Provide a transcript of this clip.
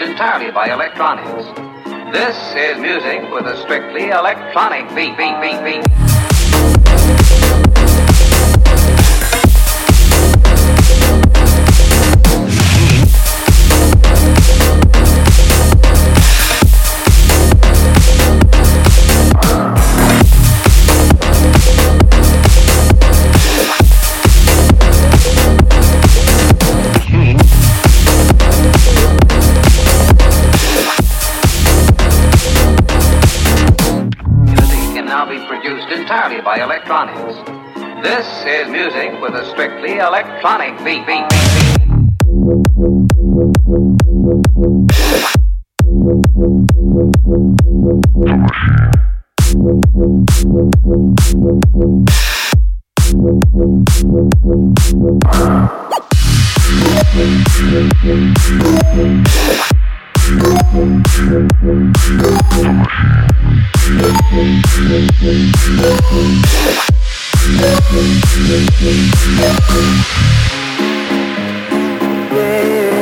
entirely by electronics. This is music with a strictly electronic beat, beat, beat, beat. Entirely by electronics. This is music with a strictly electronic beat, beat, beat, beat. Yeah.